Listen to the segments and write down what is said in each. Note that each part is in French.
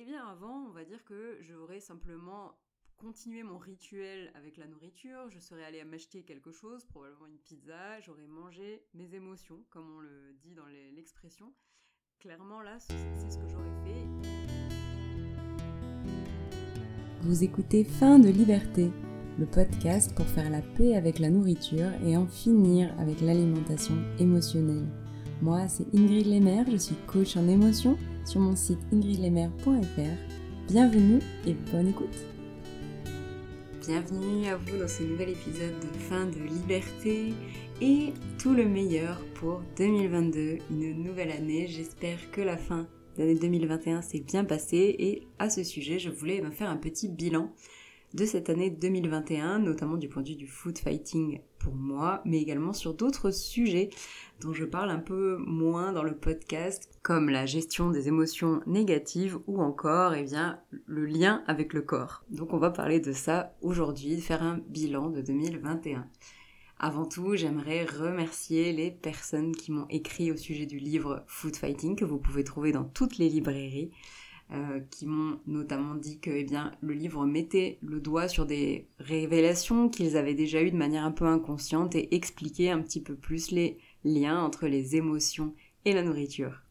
Eh bien avant, on va dire que j'aurais simplement continué mon rituel avec la nourriture, je serais allée m'acheter quelque chose, probablement une pizza, j'aurais mangé mes émotions, comme on le dit dans l'expression. Clairement là, c'est ce que j'aurais fait. Vous écoutez Fin de liberté, le podcast pour faire la paix avec la nourriture et en finir avec l'alimentation émotionnelle. Moi, c'est Ingrid Lemaire, je suis coach en émotion sur mon site ingridlemaire.fr. Bienvenue et bonne écoute. Bienvenue à vous dans ce nouvel épisode de fin de liberté et tout le meilleur pour 2022, une nouvelle année. J'espère que la fin d'année 2021 s'est bien passée et à ce sujet, je voulais me faire un petit bilan de cette année 2021, notamment du point de vue du food fighting pour moi, mais également sur d'autres sujets dont je parle un peu moins dans le podcast, comme la gestion des émotions négatives ou encore eh bien, le lien avec le corps. Donc on va parler de ça aujourd'hui, faire un bilan de 2021. Avant tout, j'aimerais remercier les personnes qui m'ont écrit au sujet du livre Food Fighting que vous pouvez trouver dans toutes les librairies. Euh, qui m'ont notamment dit que eh bien, le livre mettait le doigt sur des révélations qu'ils avaient déjà eues de manière un peu inconsciente et expliquait un petit peu plus les liens entre les émotions et la nourriture.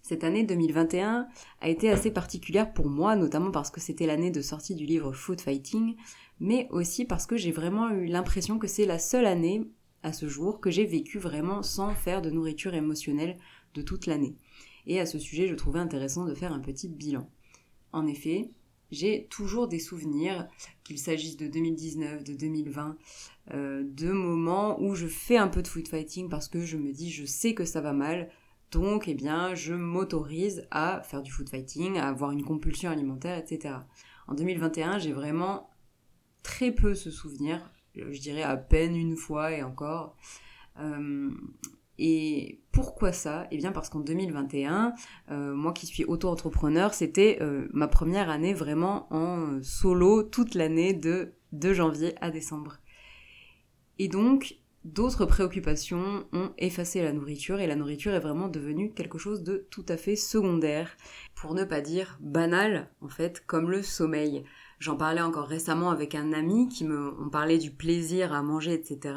Cette année 2021 a été assez particulière pour moi, notamment parce que c'était l'année de sortie du livre Food Fighting, mais aussi parce que j'ai vraiment eu l'impression que c'est la seule année à ce jour que j'ai vécu vraiment sans faire de nourriture émotionnelle de toute l'année. Et à ce sujet, je trouvais intéressant de faire un petit bilan. En effet, j'ai toujours des souvenirs, qu'il s'agisse de 2019, de 2020, euh, de moments où je fais un peu de food fighting parce que je me dis je sais que ça va mal, donc eh bien je m'autorise à faire du food fighting, à avoir une compulsion alimentaire, etc. En 2021, j'ai vraiment très peu ce souvenir, je dirais à peine une fois et encore. Euh, et pourquoi ça? Eh bien parce qu'en 2021, euh, moi qui suis auto-entrepreneur, c'était euh, ma première année vraiment en solo toute l'année de janvier à décembre. Et donc, d'autres préoccupations ont effacé la nourriture et la nourriture est vraiment devenue quelque chose de tout à fait secondaire, pour ne pas dire banal en fait, comme le sommeil. J'en parlais encore récemment avec un ami qui me on parlait du plaisir à manger, etc.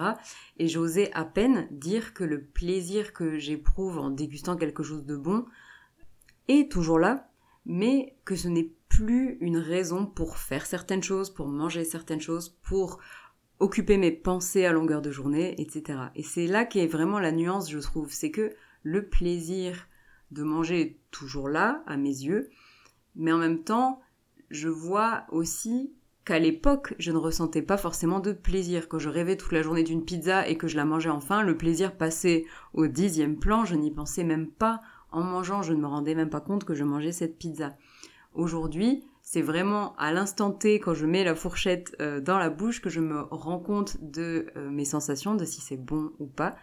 Et j'osais à peine dire que le plaisir que j'éprouve en dégustant quelque chose de bon est toujours là, mais que ce n'est plus une raison pour faire certaines choses, pour manger certaines choses, pour occuper mes pensées à longueur de journée, etc. Et c'est là qu'est vraiment la nuance, je trouve. C'est que le plaisir de manger est toujours là, à mes yeux, mais en même temps, je vois aussi qu'à l'époque, je ne ressentais pas forcément de plaisir. Quand je rêvais toute la journée d'une pizza et que je la mangeais enfin, le plaisir passait au dixième plan, je n'y pensais même pas. En mangeant, je ne me rendais même pas compte que je mangeais cette pizza. Aujourd'hui, c'est vraiment à l'instant T, quand je mets la fourchette euh, dans la bouche, que je me rends compte de euh, mes sensations, de si c'est bon ou pas.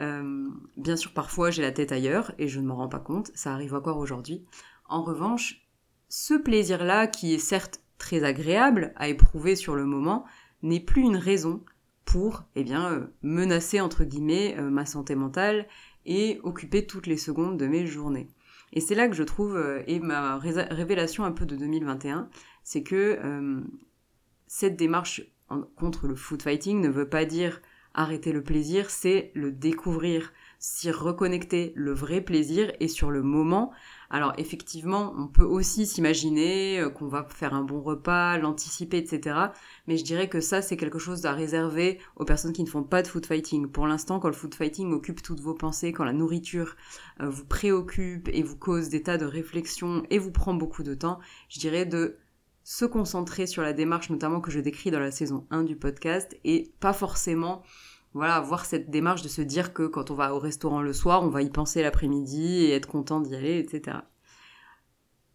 Euh, bien sûr, parfois j'ai la tête ailleurs et je ne m'en rends pas compte, ça arrive encore aujourd'hui. En revanche, ce plaisir-là, qui est certes très agréable à éprouver sur le moment, n'est plus une raison pour eh bien, euh, menacer entre guillemets euh, ma santé mentale et occuper toutes les secondes de mes journées. Et c'est là que je trouve, euh, et ma révélation un peu de 2021, c'est que cette démarche contre le food fighting ne veut pas dire arrêter le plaisir, c'est le découvrir, s'y reconnecter, le vrai plaisir, et sur le moment, alors effectivement, on peut aussi s'imaginer euh, qu'on va faire un bon repas, l'anticiper, etc. Mais je dirais que ça, c'est quelque chose à réserver aux personnes qui ne font pas de food fighting. Pour l'instant, quand le food fighting occupe toutes vos pensées, quand la nourriture euh, vous préoccupe et vous cause des tas de réflexions et vous prend beaucoup de temps, je dirais de se concentrer sur la démarche notamment que je décris dans la saison 1 du podcast et pas forcément voilà, avoir cette démarche de se dire que quand on va au restaurant le soir, on va y penser l'après-midi et être content d'y aller, etc.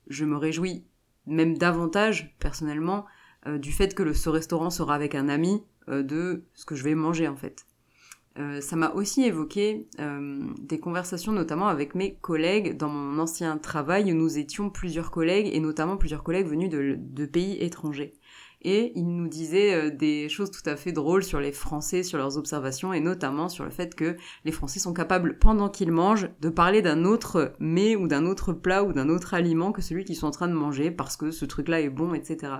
Je me réjouis même davantage, personnellement, euh, du fait que ce restaurant sera avec un ami euh, de ce que je vais manger, en fait. Euh, ça m'a aussi évoqué des conversations notamment avec mes collègues dans mon ancien travail où nous étions plusieurs collègues et notamment plusieurs collègues venus de pays étrangers. Et il nous disait euh, des choses tout à fait drôles sur les Français, sur leurs observations, et notamment sur le fait que les Français sont capables, pendant qu'ils mangent, de parler d'un autre mets ou d'un autre plat ou d'un autre aliment que celui qu'ils sont en train de manger, parce que ce truc-là est bon, etc.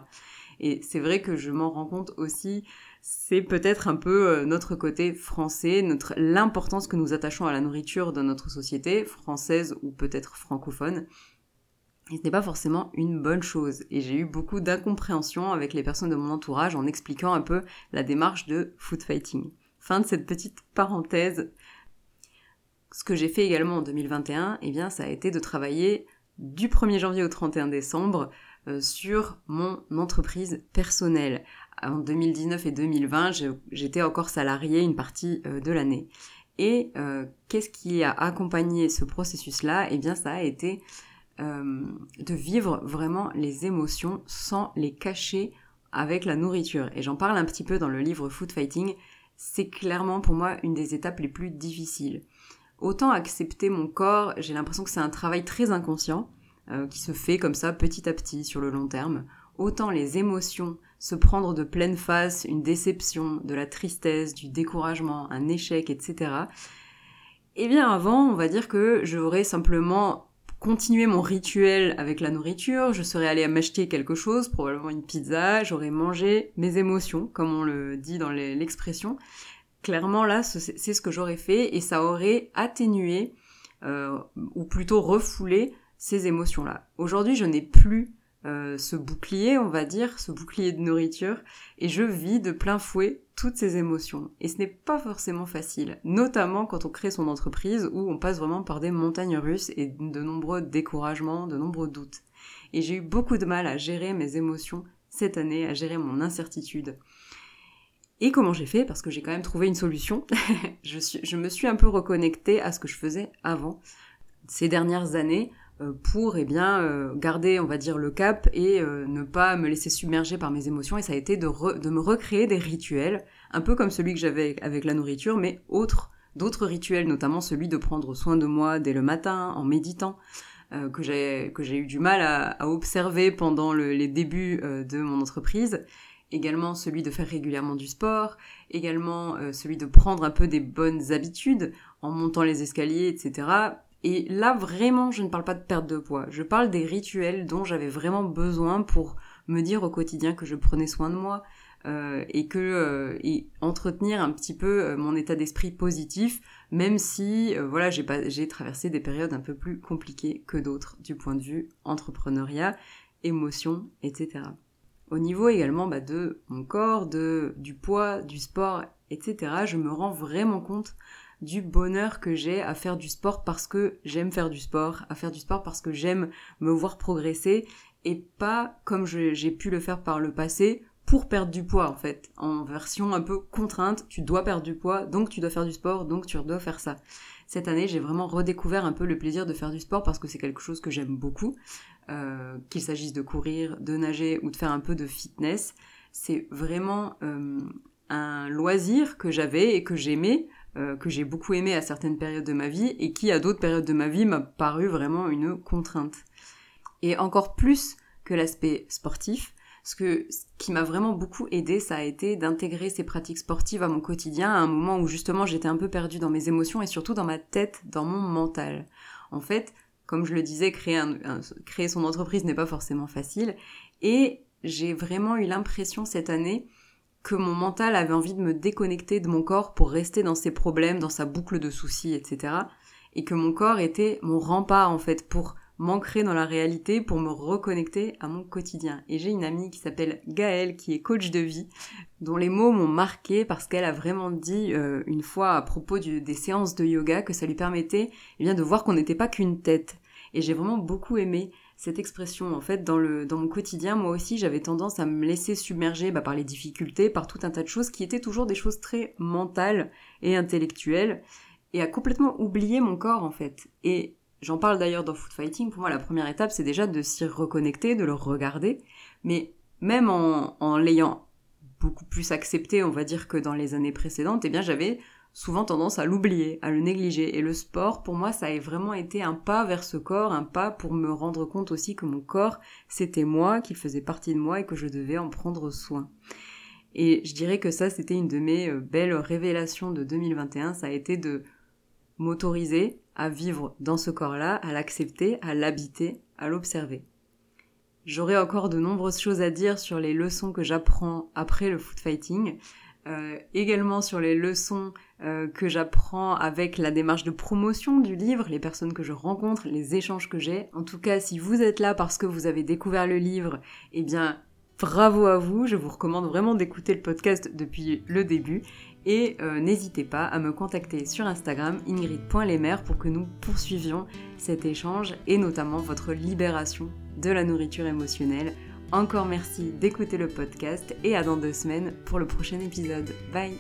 Et c'est vrai que je m'en rends compte aussi, c'est peut-être un peu euh, notre côté français, notre l'importance que nous attachons à la nourriture dans notre société, française ou peut-être francophone. Ce n'est pas forcément une bonne chose. Et j'ai eu beaucoup d'incompréhension avec les personnes de mon entourage en expliquant un peu la démarche de food fighting. Fin de cette petite parenthèse. Ce que j'ai fait également en 2021, eh bien, ça a été de travailler du 1er janvier au 31 décembre euh, sur mon entreprise personnelle. En 2019 et 2020, j'étais encore salariée une partie euh, de l'année. Et euh, qu'est-ce qui a accompagné ce processus-là? Eh bien, ça a été de vivre vraiment les émotions sans les cacher avec la nourriture. Et j'en parle un petit peu dans le livre Food Fighting. C'est clairement pour moi une des étapes les plus difficiles. Autant accepter mon corps, j'ai l'impression que c'est un travail très inconscient. Euh, qui se fait comme ça petit à petit sur le long terme, autant les émotions, se prendre de pleine face une déception, de la tristesse, du découragement, un échec, etc. Eh bien avant, on va dire que j'aurais simplement continué mon rituel avec la nourriture, je serais allée m'acheter quelque chose, probablement une pizza, j'aurais mangé mes émotions, comme on le dit dans l'expression. Clairement là, c'est ce que j'aurais fait et ça aurait atténué, euh, ou plutôt refoulé, ces émotions-là. Aujourd'hui, je n'ai plus euh, ce bouclier, on va dire, ce bouclier de nourriture, et je vis de plein fouet toutes ces émotions. Et ce n'est pas forcément facile, notamment quand on crée son entreprise où on passe vraiment par des montagnes russes et de nombreux découragements, de nombreux doutes. Et j'ai eu beaucoup de mal à gérer mes émotions cette année, à gérer mon incertitude. Et comment j'ai fait? Parce que j'ai quand même trouvé une solution. je, je me suis un peu reconnectée à ce que je faisais avant. Ces dernières années, pour eh bien euh, garder on va dire le cap et euh, ne pas me laisser submerger par mes émotions et ça a été de, de me recréer des rituels un peu comme celui que j'avais avec la nourriture mais autres d'autres rituels notamment celui de prendre soin de moi dès le matin en méditant que j'ai que j'ai eu du mal à, à observer pendant le, les débuts de mon entreprise également celui de faire régulièrement du sport, également celui de prendre un peu des bonnes habitudes en montant les escaliers, etc. Et là, vraiment, je ne parle pas de perte de poids. Je parle des rituels dont j'avais vraiment besoin pour me dire au quotidien que je prenais soin de moi euh, et que euh, et entretenir un petit peu euh, mon état d'esprit positif, même si voilà j'ai traversé des périodes un peu plus compliquées que d'autres du point de vue entrepreneuriat, émotion, etc. Au niveau également bah, de mon corps, de du poids, du sport, etc. Je me rends vraiment compte du bonheur que j'ai à faire du sport parce que j'aime faire du sport, à faire du sport parce que j'aime me voir progresser et pas comme j'ai pu le faire par le passé pour perdre du poids en fait, en version un peu contrainte, tu dois perdre du poids, donc tu dois faire du sport, donc tu dois faire ça. Cette année, j'ai vraiment redécouvert un peu le plaisir de faire du sport parce que c'est quelque chose que j'aime beaucoup, euh, qu'il s'agisse de courir, de nager ou de faire un peu de fitness. C'est vraiment euh, un loisir que j'avais et que j'aimais euh, que j'ai beaucoup aimé à certaines périodes de ma vie et qui à d'autres périodes de ma vie m'a paru vraiment une contrainte. Et encore plus que l'aspect sportif, ce, que, qui m'a vraiment beaucoup aidé, ça a été d'intégrer ces pratiques sportives à mon quotidien à un moment où justement j'étais un peu perdue dans mes émotions et surtout dans ma tête, dans mon mental. En fait, comme je le disais, créer son entreprise n'est pas forcément facile et j'ai vraiment eu l'impression cette année que mon mental avait envie de me déconnecter de mon corps pour rester dans ses problèmes, dans sa boucle de soucis, etc. Et que mon corps était mon rempart en fait pour m'ancrer dans la réalité, pour me reconnecter à mon quotidien. Et j'ai une amie qui s'appelle Gaëlle, qui est coach de vie, dont les mots m'ont marqué parce qu'elle a vraiment dit euh, une fois à propos des séances de yoga que ça lui permettait eh de voir qu'on n'était pas qu'une tête. Et j'ai vraiment beaucoup aimé cette expression. En fait, dans, le, dans mon quotidien, moi aussi, j'avais tendance à me laisser submerger bah, par les difficultés, par tout un tas de choses qui étaient toujours des choses très mentales et intellectuelles, et à complètement oublier mon corps, en fait. Et j'en parle d'ailleurs dans Food Fighting. Pour moi, la première étape, c'est déjà de s'y reconnecter, de le regarder. Mais même en, en l'ayant beaucoup plus accepté, on va dire, que dans les années précédentes, eh bien, j'avais souvent tendance à l'oublier, à le négliger. Et le sport, pour moi, ça a vraiment été un pas vers ce corps, un pas pour me rendre compte aussi que mon corps, c'était moi, qu'il faisait partie de moi et que je devais en prendre soin. Et je dirais que ça, c'était une de mes euh, belles révélations de 2021, ça a été de m'autoriser à vivre dans ce corps-là, à l'accepter, à l'habiter, à l'observer. J'aurais encore de nombreuses choses à dire sur les leçons que j'apprends après le foot fighting, euh, également sur les leçons euh, que j'apprends avec la démarche de promotion du livre, les personnes que je rencontre, les échanges que j'ai. En tout cas, si vous êtes là parce que vous avez découvert le livre, eh bien, bravo à vous. Je vous recommande vraiment d'écouter le podcast depuis le début. Et euh, n'hésitez pas à me contacter sur Instagram ingrid.lesmers pour que nous poursuivions cet échange et notamment votre libération de la nourriture émotionnelle encore merci d'écouter le podcast et à dans deux semaines pour le prochain épisode. Bye